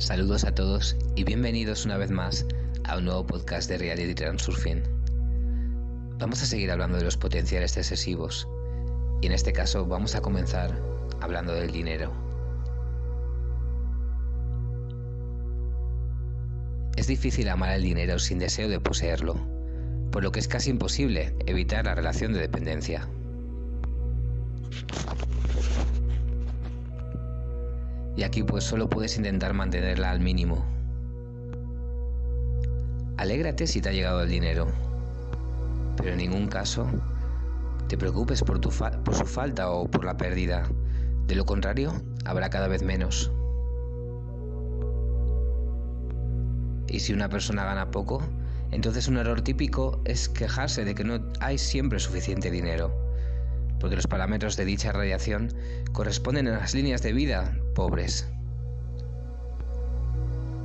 Saludos a todos y bienvenidos una vez más a un nuevo podcast de Reality Transurfing. Vamos a seguir hablando de los potenciales excesivos y en este caso vamos a comenzar hablando del dinero. Es difícil amar el dinero sin deseo de poseerlo, por lo que es casi imposible evitar la relación de dependencia. Y aquí pues solo puedes intentar mantenerla al mínimo. Alégrate si te ha llegado el dinero, pero en ningún caso te preocupes por, tu por su falta o por la pérdida. De lo contrario, habrá cada vez menos. Y si una persona gana poco, entonces un error típico es quejarse de que no hay siempre suficiente dinero porque los parámetros de dicha radiación corresponden a las líneas de vida pobres.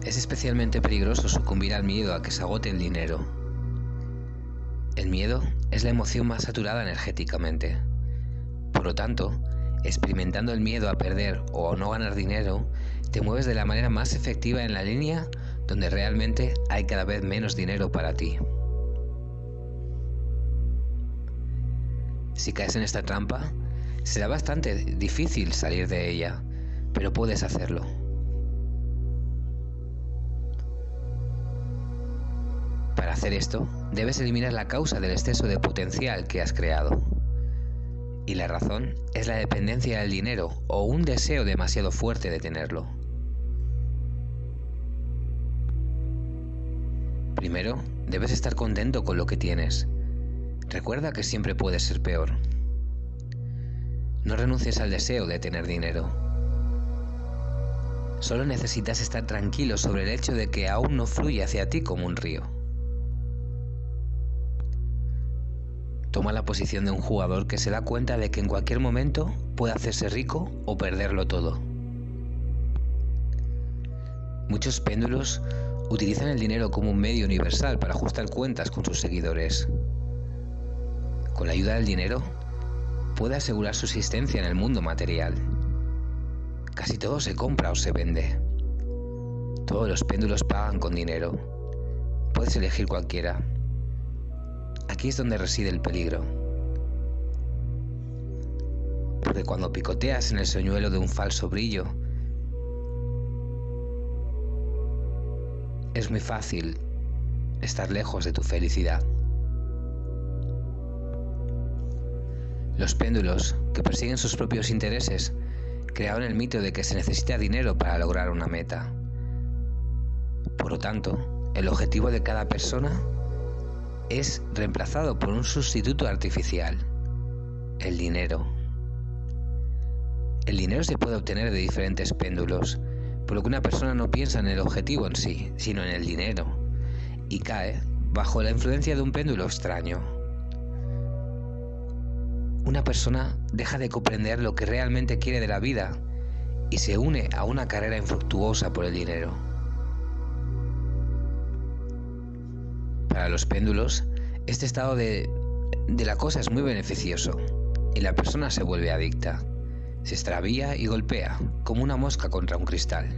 Es especialmente peligroso sucumbir al miedo a que se agote el dinero. El miedo es la emoción más saturada energéticamente. Por lo tanto, experimentando el miedo a perder o a no ganar dinero, te mueves de la manera más efectiva en la línea donde realmente hay cada vez menos dinero para ti. Si caes en esta trampa, será bastante difícil salir de ella, pero puedes hacerlo. Para hacer esto, debes eliminar la causa del exceso de potencial que has creado. Y la razón es la dependencia del dinero o un deseo demasiado fuerte de tenerlo. Primero, debes estar contento con lo que tienes Recuerda que siempre puede ser peor. No renuncies al deseo de tener dinero. Solo necesitas estar tranquilo sobre el hecho de que aún no fluye hacia ti como un río. Toma la posición de un jugador que se da cuenta de que en cualquier momento puede hacerse rico o perderlo todo. Muchos péndulos utilizan el dinero como un medio universal para ajustar cuentas con sus seguidores. Con la ayuda del dinero, puede asegurar su existencia en el mundo material. Casi todo se compra o se vende. Todos los péndulos pagan con dinero. Puedes elegir cualquiera. Aquí es donde reside el peligro. Porque cuando picoteas en el señuelo de un falso brillo, es muy fácil estar lejos de tu felicidad. Los péndulos, que persiguen sus propios intereses, crearon el mito de que se necesita dinero para lograr una meta. Por lo tanto, el objetivo de cada persona es reemplazado por un sustituto artificial, el dinero. El dinero se puede obtener de diferentes péndulos, por lo que una persona no piensa en el objetivo en sí, sino en el dinero, y cae bajo la influencia de un péndulo extraño una persona deja de comprender lo que realmente quiere de la vida y se une a una carrera infructuosa por el dinero. Para los péndulos, este estado de, la cosa es muy beneficioso y la persona se vuelve adicta. Se extravía y golpea como una mosca contra un cristal.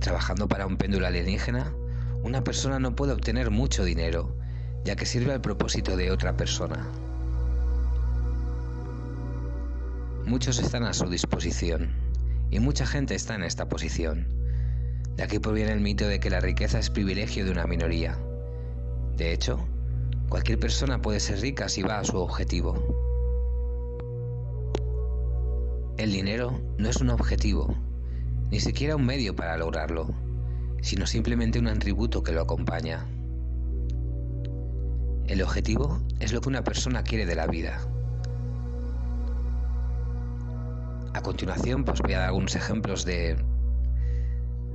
Trabajando para un péndulo alienígena, una persona no puede obtener mucho dinero ya que sirve al propósito de otra persona. Muchos están a su disposición y mucha gente está en esta posición. De aquí proviene el mito de que la riqueza es privilegio de una minoría. De hecho, cualquier persona puede ser rica si va a su objetivo. El dinero no es un objetivo, ni siquiera un medio para lograrlo, sino simplemente un atributo que lo acompaña. El objetivo es lo que una persona quiere de la vida. A continuación, pues voy a dar algunos ejemplos de,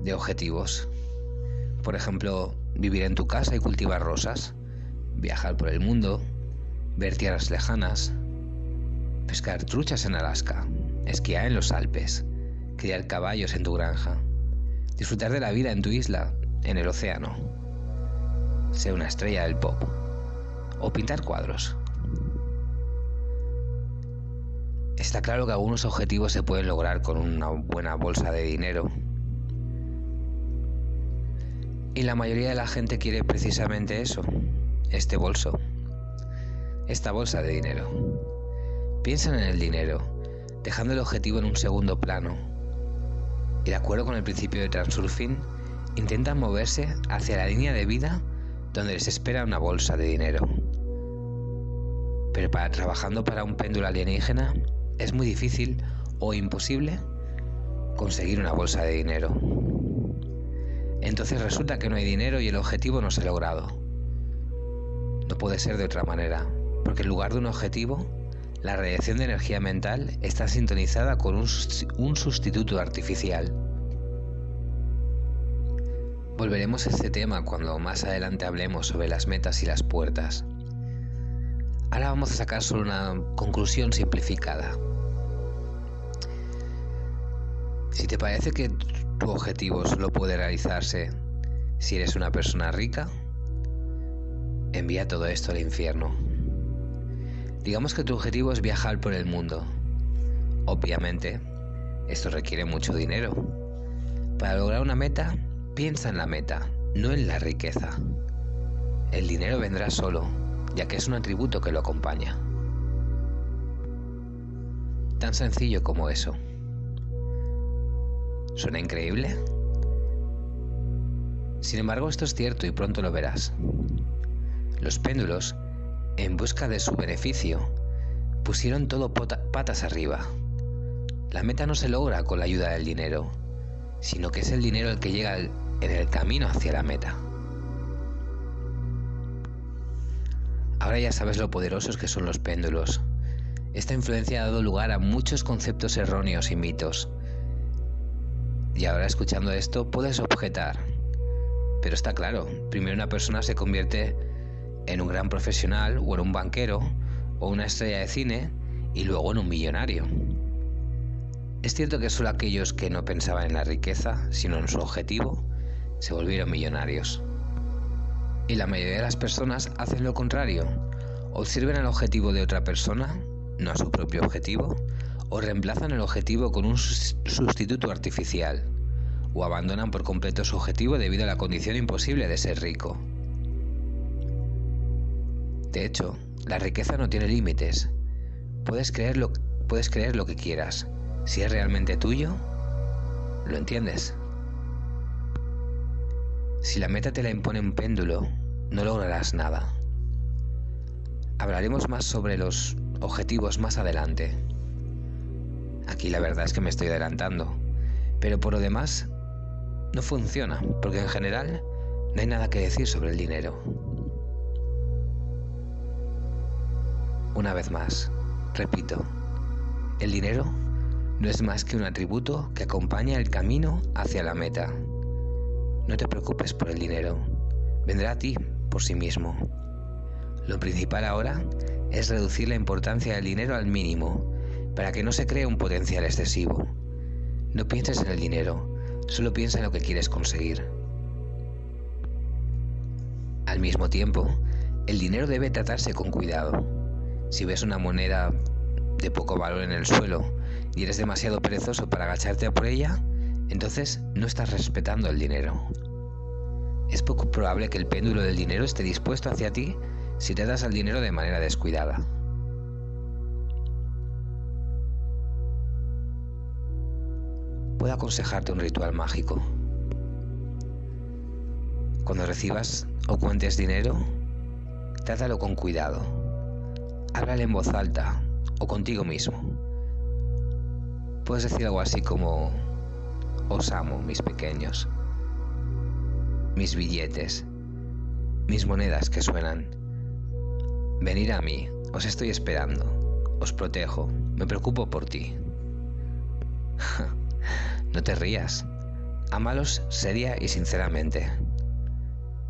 de objetivos. Por ejemplo, vivir en tu casa y cultivar rosas, viajar por el mundo, ver tierras lejanas, pescar truchas en Alaska, esquiar en los Alpes, criar caballos en tu granja, disfrutar de la vida en tu isla, en el océano, ser una estrella del pop o pintar cuadros. Está claro que algunos objetivos se pueden lograr con una buena bolsa de dinero. Y la mayoría de la gente quiere precisamente eso, este bolso, esta bolsa de dinero. Piensan en el dinero, dejando el objetivo en un segundo plano. Y de acuerdo con el principio de transurfing, intentan moverse hacia la línea de vida donde les espera una bolsa de dinero. Pero para trabajando para un péndulo alienígena es muy difícil o imposible conseguir una bolsa de dinero. Entonces resulta que no hay dinero y el objetivo no se ha logrado. No puede ser de otra manera, porque en lugar de un objetivo, la radiación de energía mental está sintonizada con un, un sustituto artificial. Volveremos a este tema cuando más adelante hablemos sobre las metas y las puertas. Ahora vamos a sacar solo una conclusión simplificada. Si te parece que tu objetivo solo puede realizarse si eres una persona rica, envía todo esto al infierno. Digamos que tu objetivo es viajar por el mundo. Obviamente, esto requiere mucho dinero. Para lograr una meta, piensa en la meta, no en la riqueza. El dinero vendrá solo ya que es un atributo que lo acompaña. Tan sencillo como eso. ¿Suena increíble? Sin embargo, esto es cierto y pronto lo verás. Los péndulos, en busca de su beneficio, pusieron todo patas arriba. La meta no se logra con la ayuda del dinero, sino que es el dinero el que llega en el camino hacia la meta. Ahora ya sabes lo poderosos que son los péndulos. Esta influencia ha dado lugar a muchos conceptos erróneos y mitos. Y ahora escuchando esto puedes objetar. Pero está claro, primero una persona se convierte en un gran profesional o en un banquero o una estrella de cine y luego en un millonario. Es cierto que solo aquellos que no pensaban en la riqueza, sino en su objetivo, se volvieron millonarios. Y la mayoría de las personas hacen lo contrario, o al objetivo de otra persona, no a su propio objetivo, o reemplazan el objetivo con un sustituto artificial, o abandonan por completo su objetivo debido a la condición imposible de ser rico. De hecho, la riqueza no tiene límites. Puedes creer lo, puedes creer lo que quieras. Si es realmente tuyo, lo entiendes. Si la meta te la impone un péndulo, no lograrás nada. Hablaremos más sobre los objetivos más adelante. Aquí la verdad es que me estoy adelantando, pero por lo demás no funciona, porque en general no hay nada que decir sobre el dinero. Una vez más, repito, el dinero no es más que un atributo que acompaña el camino hacia la meta. No te preocupes por el dinero, vendrá a ti por sí mismo. Lo principal ahora es reducir la importancia del dinero al mínimo, para que no se cree un potencial excesivo. No pienses en el dinero, solo piensa en lo que quieres conseguir. Al mismo tiempo, el dinero debe tratarse con cuidado. Si ves una moneda de poco valor en el suelo y eres demasiado perezoso para agacharte por ella, entonces no estás respetando el dinero. Es poco probable que el péndulo del dinero esté dispuesto hacia ti si te das al dinero de manera descuidada. Puedo aconsejarte un ritual mágico. Cuando recibas o cuentes dinero, trátalo con cuidado. Háblale en voz alta o contigo mismo. Puedes decir algo así como, os amo, mis pequeños, mis billetes, mis monedas que suenan. Venid a mí, os estoy esperando, os protejo, me preocupo por ti. no te rías, ámalos seria y sinceramente.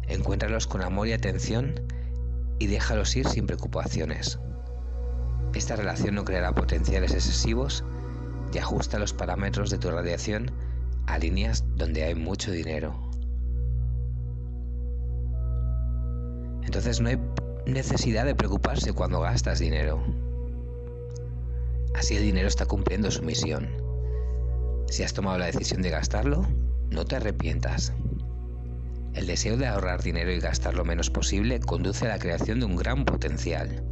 Encuéntralos con amor y atención y déjalos ir sin preocupaciones. Esta relación no creará potenciales excesivos y ajusta los parámetros de tu radiación a líneas donde hay mucho dinero. Entonces no hay necesidad de preocuparse cuando gastas dinero. Así el dinero está cumpliendo su misión. Si has tomado la decisión de gastarlo, no te arrepientas. El deseo de ahorrar dinero y gastar lo menos posible conduce a la creación de un gran potencial.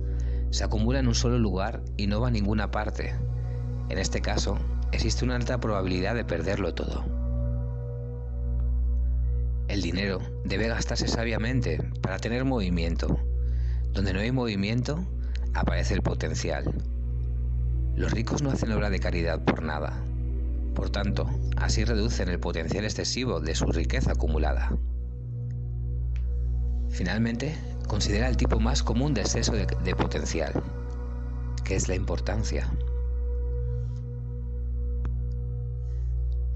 Se acumula en un solo lugar y no va a ninguna parte. En este caso, existe una alta probabilidad de perderlo todo. El dinero debe gastarse sabiamente para tener movimiento. Donde no hay movimiento, aparece el potencial. Los ricos no hacen obra de caridad por nada. Por tanto, así reducen el potencial excesivo de su riqueza acumulada. Finalmente, considera el tipo más común de exceso de, de potencial, que es la importancia.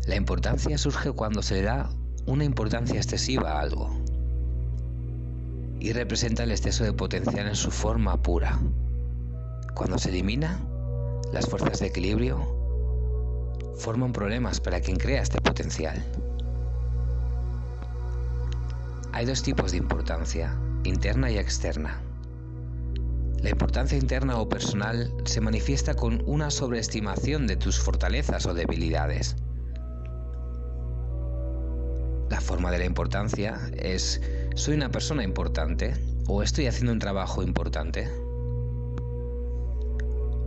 La importancia surge cuando se le da una importancia excesiva a algo y representa el exceso de potencial en su forma pura. Cuando se elimina, las fuerzas de equilibrio forman problemas para quien crea este potencial. Hay dos tipos de importancia, interna y externa. La importancia interna o personal se manifiesta con una sobreestimación de tus fortalezas o debilidades. La forma de la importancia es soy una persona importante o estoy haciendo un trabajo importante.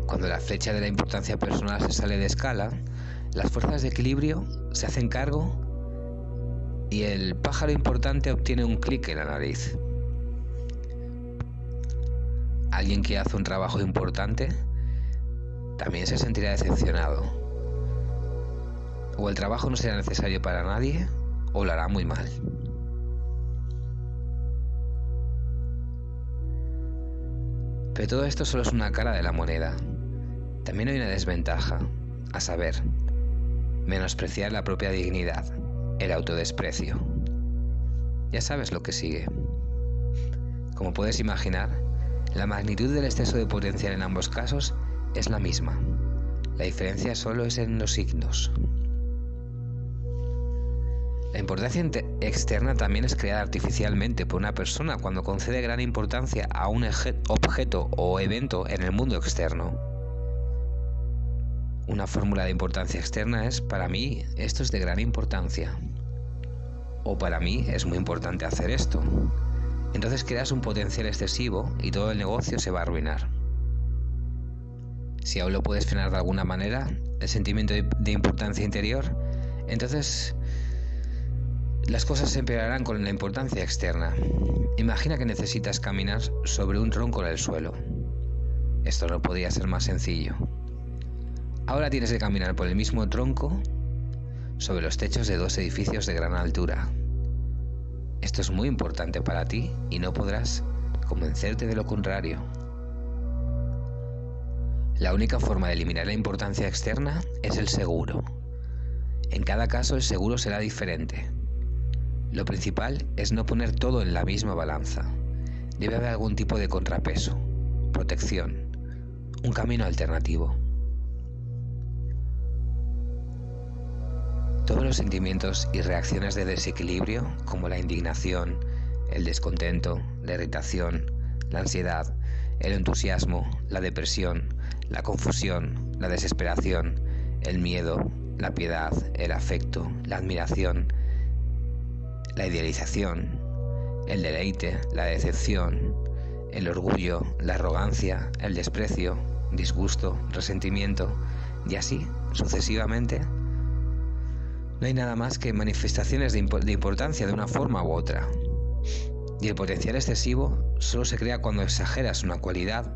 Cuando la flecha de la importancia personal se sale de escala, las fuerzas de equilibrio se hacen cargo y el pájaro importante obtiene un clic en la nariz. Alguien que hace un trabajo importante también se sentirá decepcionado. O el trabajo no será necesario para nadie o muy mal. Pero todo esto solo es una cara de la moneda. También hay una desventaja, a saber, menospreciar la propia dignidad, el autodesprecio. Ya sabes lo que sigue. Como puedes imaginar, la magnitud del exceso de potencial en ambos casos es la misma. La diferencia solo es en los signos. La importancia externa también es creada artificialmente por una persona cuando concede gran importancia a un objeto o evento en el mundo externo. Una fórmula de importancia externa es, para mí, esto es de gran importancia. O para mí es muy importante hacer esto. Entonces creas un potencial excesivo y todo el negocio se va a arruinar. Si aún lo puedes frenar de alguna manera, el sentimiento de importancia interior, entonces las cosas se empeorarán con la importancia externa. Imagina que necesitas caminar sobre un tronco en el suelo. Esto no podía ser más sencillo. Ahora tienes que caminar por el mismo tronco sobre los techos de dos edificios de gran altura. Esto es muy importante para ti y no podrás convencerte de lo contrario. La única forma de eliminar la importancia externa es el seguro. En cada caso el seguro será diferente. Lo principal es no poner todo en la misma balanza. Debe haber algún tipo de contrapeso, protección, un camino alternativo. Todos los sentimientos y reacciones de desequilibrio, como la indignación, el descontento, la irritación, la ansiedad, el entusiasmo, la depresión, la confusión, la desesperación, el miedo, la piedad, el afecto, la admiración, la idealización, el deleite, la decepción, el orgullo, la arrogancia, el desprecio, disgusto, resentimiento y así sucesivamente. No hay nada más que manifestaciones de, importancia de una forma u otra. Y el potencial excesivo solo se crea cuando exageras una cualidad,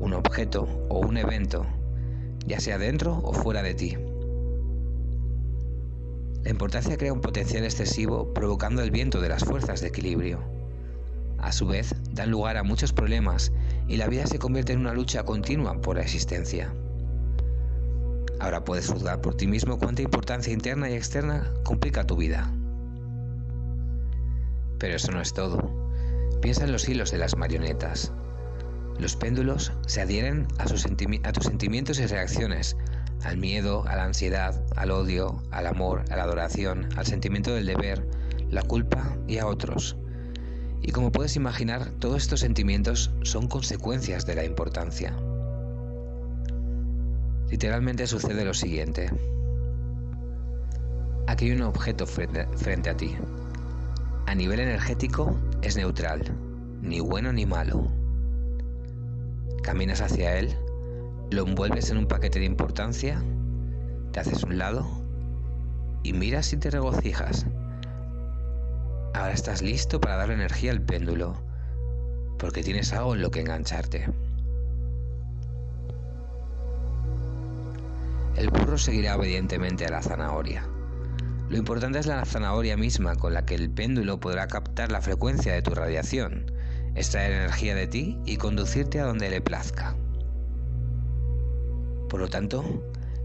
un objeto o un evento, ya sea dentro o fuera de ti. La importancia crea un potencial excesivo provocando el viento de las fuerzas de equilibrio. A su vez, dan lugar a muchos problemas y la vida se convierte en una lucha continua por la existencia. Ahora puedes juzgar por ti mismo cuánta importancia interna y externa complica tu vida. Pero eso no es todo. Piensa en los hilos de las marionetas. Los péndulos se adhieren a, a tus sentimientos y reacciones, al miedo, a la ansiedad, al odio, al amor, a la adoración, al sentimiento del deber, la culpa y a otros. Y como puedes imaginar, todos estos sentimientos son consecuencias de la importancia. Literalmente sucede lo siguiente. Aquí hay un objeto frente, a ti. A nivel energético es neutral, ni bueno ni malo. Caminas hacia él, lo envuelves en un paquete de importancia, te haces un lado y miras y te regocijas. Ahora estás listo para darle energía al péndulo, porque tienes algo en lo que engancharte. El burro seguirá obedientemente a la zanahoria. Lo importante es la zanahoria misma con la que el péndulo podrá captar la frecuencia de tu radiación, extraer energía de ti y conducirte a donde le plazca. Por lo tanto,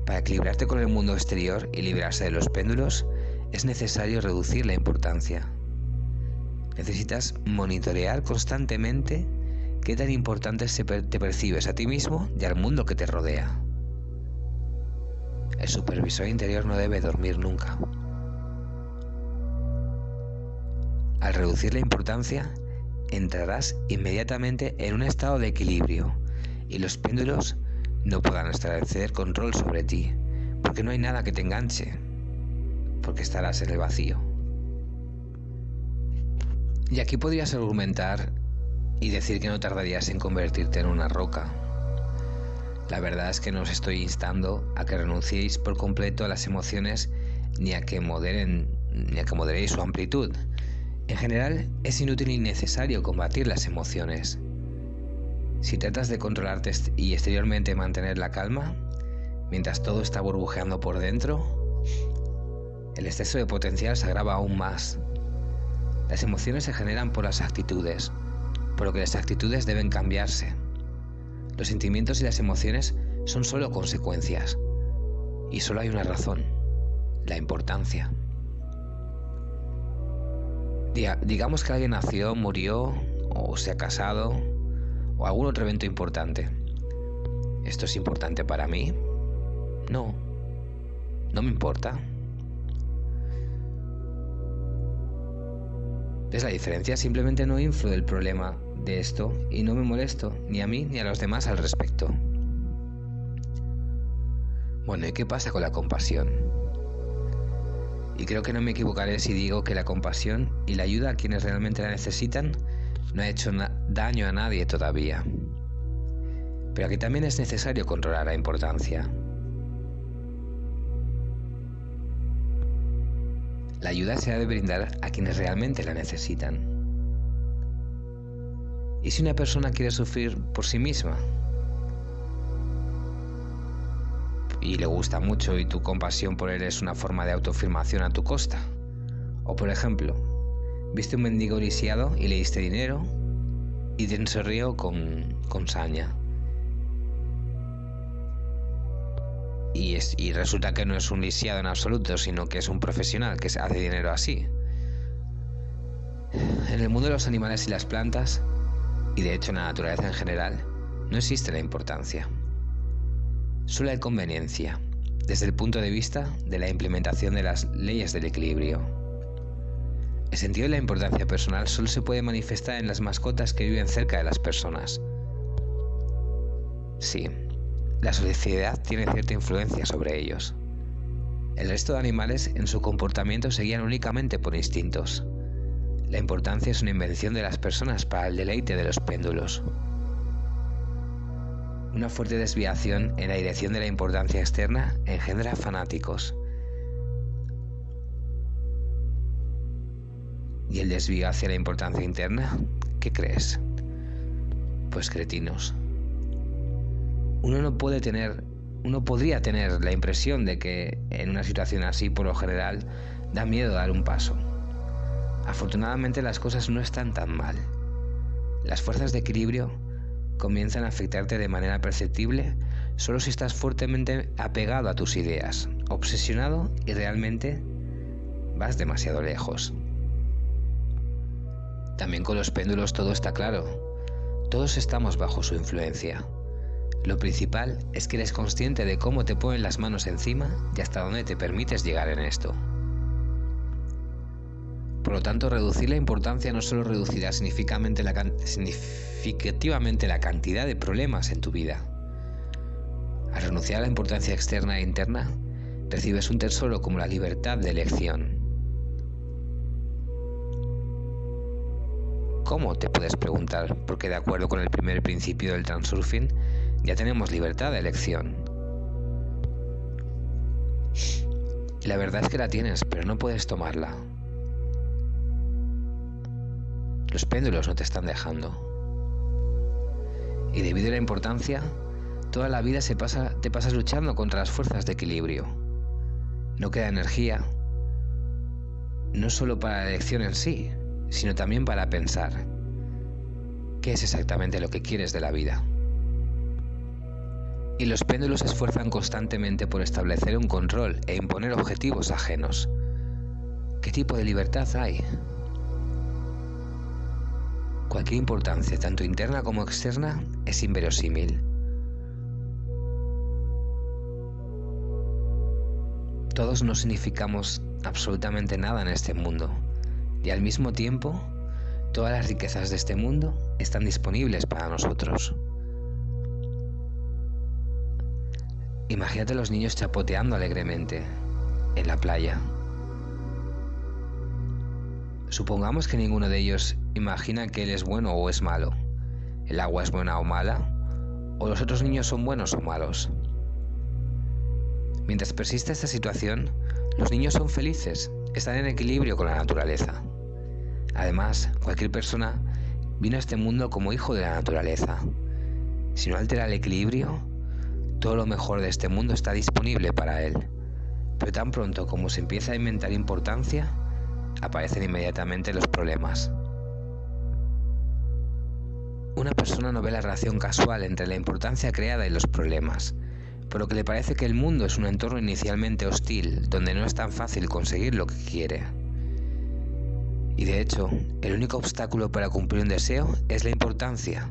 para equilibrarte con el mundo exterior y librarse de los péndulos, es necesario reducir la importancia. Necesitas monitorear constantemente qué tan importante te percibes a ti mismo y al mundo que te rodea. El supervisor interior no debe dormir nunca. Al reducir la importancia, entrarás inmediatamente en un estado de equilibrio y los péndulos no podrán establecer control sobre ti, porque no hay nada que te enganche, porque estarás en el vacío. Y aquí podrías argumentar y decir que no tardarías en convertirte en una roca. La verdad es que no os estoy instando a que renunciéis por completo a las emociones ni a que moderen ni a que moderéis su amplitud. En general, es inútil y necesario combatir las emociones. Si tratas de controlarte y exteriormente mantener la calma, mientras todo está burbujeando por dentro, el exceso de potencial se agrava aún más las emociones se generan por las actitudes, por lo que las actitudes deben cambiarse. Los sentimientos y las emociones son solo consecuencias. Y solo hay una razón, la importancia. digamos que alguien nació, murió, o se ha casado, o algún otro evento importante. ¿Esto es importante para mí? No, no me importa. Es la diferencia, simplemente no influye el problema de esto y no me molesto ni a mí ni a los demás al respecto. Bueno, ¿y qué pasa con la compasión? Y creo que no me equivocaré si digo que la compasión y la ayuda a quienes realmente la necesitan no ha hecho daño a nadie todavía. Pero aquí también es necesario controlar la importancia. La ayuda se ha de brindar a quienes realmente la necesitan. ¿Y si una persona quiere sufrir por sí misma? Y le gusta mucho y tu compasión por él es una forma de autoafirmación a tu costa. O por ejemplo, viste un mendigo lisiado y le diste dinero y te sonrió con, con saña. y, resulta que no es un lisiado en absoluto, sino que es un profesional que hace dinero así. En el mundo de los animales y las plantas, y de hecho en la naturaleza en general, no existe la importancia. Solo hay conveniencia, desde el punto de vista de la implementación de las leyes del equilibrio. El sentido de la importancia personal solo se puede manifestar en las mascotas que viven cerca de las personas. Sí, la sociedad tiene cierta influencia sobre ellos. El resto de animales en su comportamiento se guían únicamente por instintos. La importancia es una invención de las personas para el deleite de los péndulos. Una fuerte desviación en la dirección de la importancia externa engendra fanáticos. ¿Y el desvío hacia la importancia interna? ¿Qué crees? Pues cretinos uno no puede tener, uno podría tener la impresión de que en una situación así, por lo general, da miedo dar un paso. Afortunadamente las cosas no están tan mal. Las fuerzas de equilibrio comienzan a afectarte de manera perceptible solo si estás fuertemente apegado a tus ideas, obsesionado y realmente vas demasiado lejos. También con los péndulos todo está claro. Todos estamos bajo su influencia. Lo principal es que eres consciente de cómo te ponen las manos encima y hasta dónde te permites llegar en esto. Por lo tanto, reducir la importancia no solo reducirá significativamente la, cantidad de problemas en tu vida. Al renunciar a la importancia externa e interna, recibes un tesoro como la libertad de elección. ¿Cómo? Te puedes preguntar, porque de acuerdo con el primer principio del transurfing, ya tenemos libertad de elección. la verdad es que la tienes, pero no puedes tomarla. Los péndulos no te están dejando. Y debido a la importancia, toda la vida se pasa, te pasas luchando contra las fuerzas de equilibrio. No queda energía, no solo para la elección en sí, sino también para pensar qué es exactamente lo que quieres de la vida. Y los péndulos se esfuerzan constantemente por establecer un control e imponer objetivos ajenos. ¿Qué tipo de libertad hay? Cualquier importancia, tanto interna como externa, es inverosímil. Todos no significamos absolutamente nada en este mundo y al mismo tiempo todas las riquezas de este mundo están disponibles para nosotros. Imagínate a los niños chapoteando alegremente en la playa. Supongamos que ninguno de ellos imagina que él es bueno o es malo, el agua es buena o mala, o los otros niños son buenos o malos. Mientras persista esta situación, los niños son felices, están en equilibrio con la naturaleza. Además, cualquier persona vino a este mundo como hijo de la naturaleza. Si no altera el equilibrio, todo lo mejor de este mundo está disponible para él. Pero tan pronto como se empieza a inventar importancia, aparecen inmediatamente los problemas. Una persona no ve la relación casual entre la importancia creada y los problemas, por lo que le parece que el mundo es un entorno inicialmente hostil, donde no es tan fácil conseguir lo que quiere. Y de hecho, el único obstáculo para cumplir un deseo es la importancia,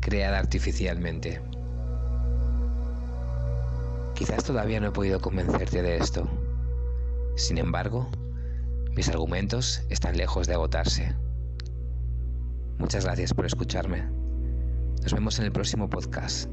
creada artificialmente. Quizás todavía no he podido convencerte de esto. Sin embargo, mis argumentos están lejos de agotarse. Muchas gracias por escucharme. Nos vemos en el próximo podcast.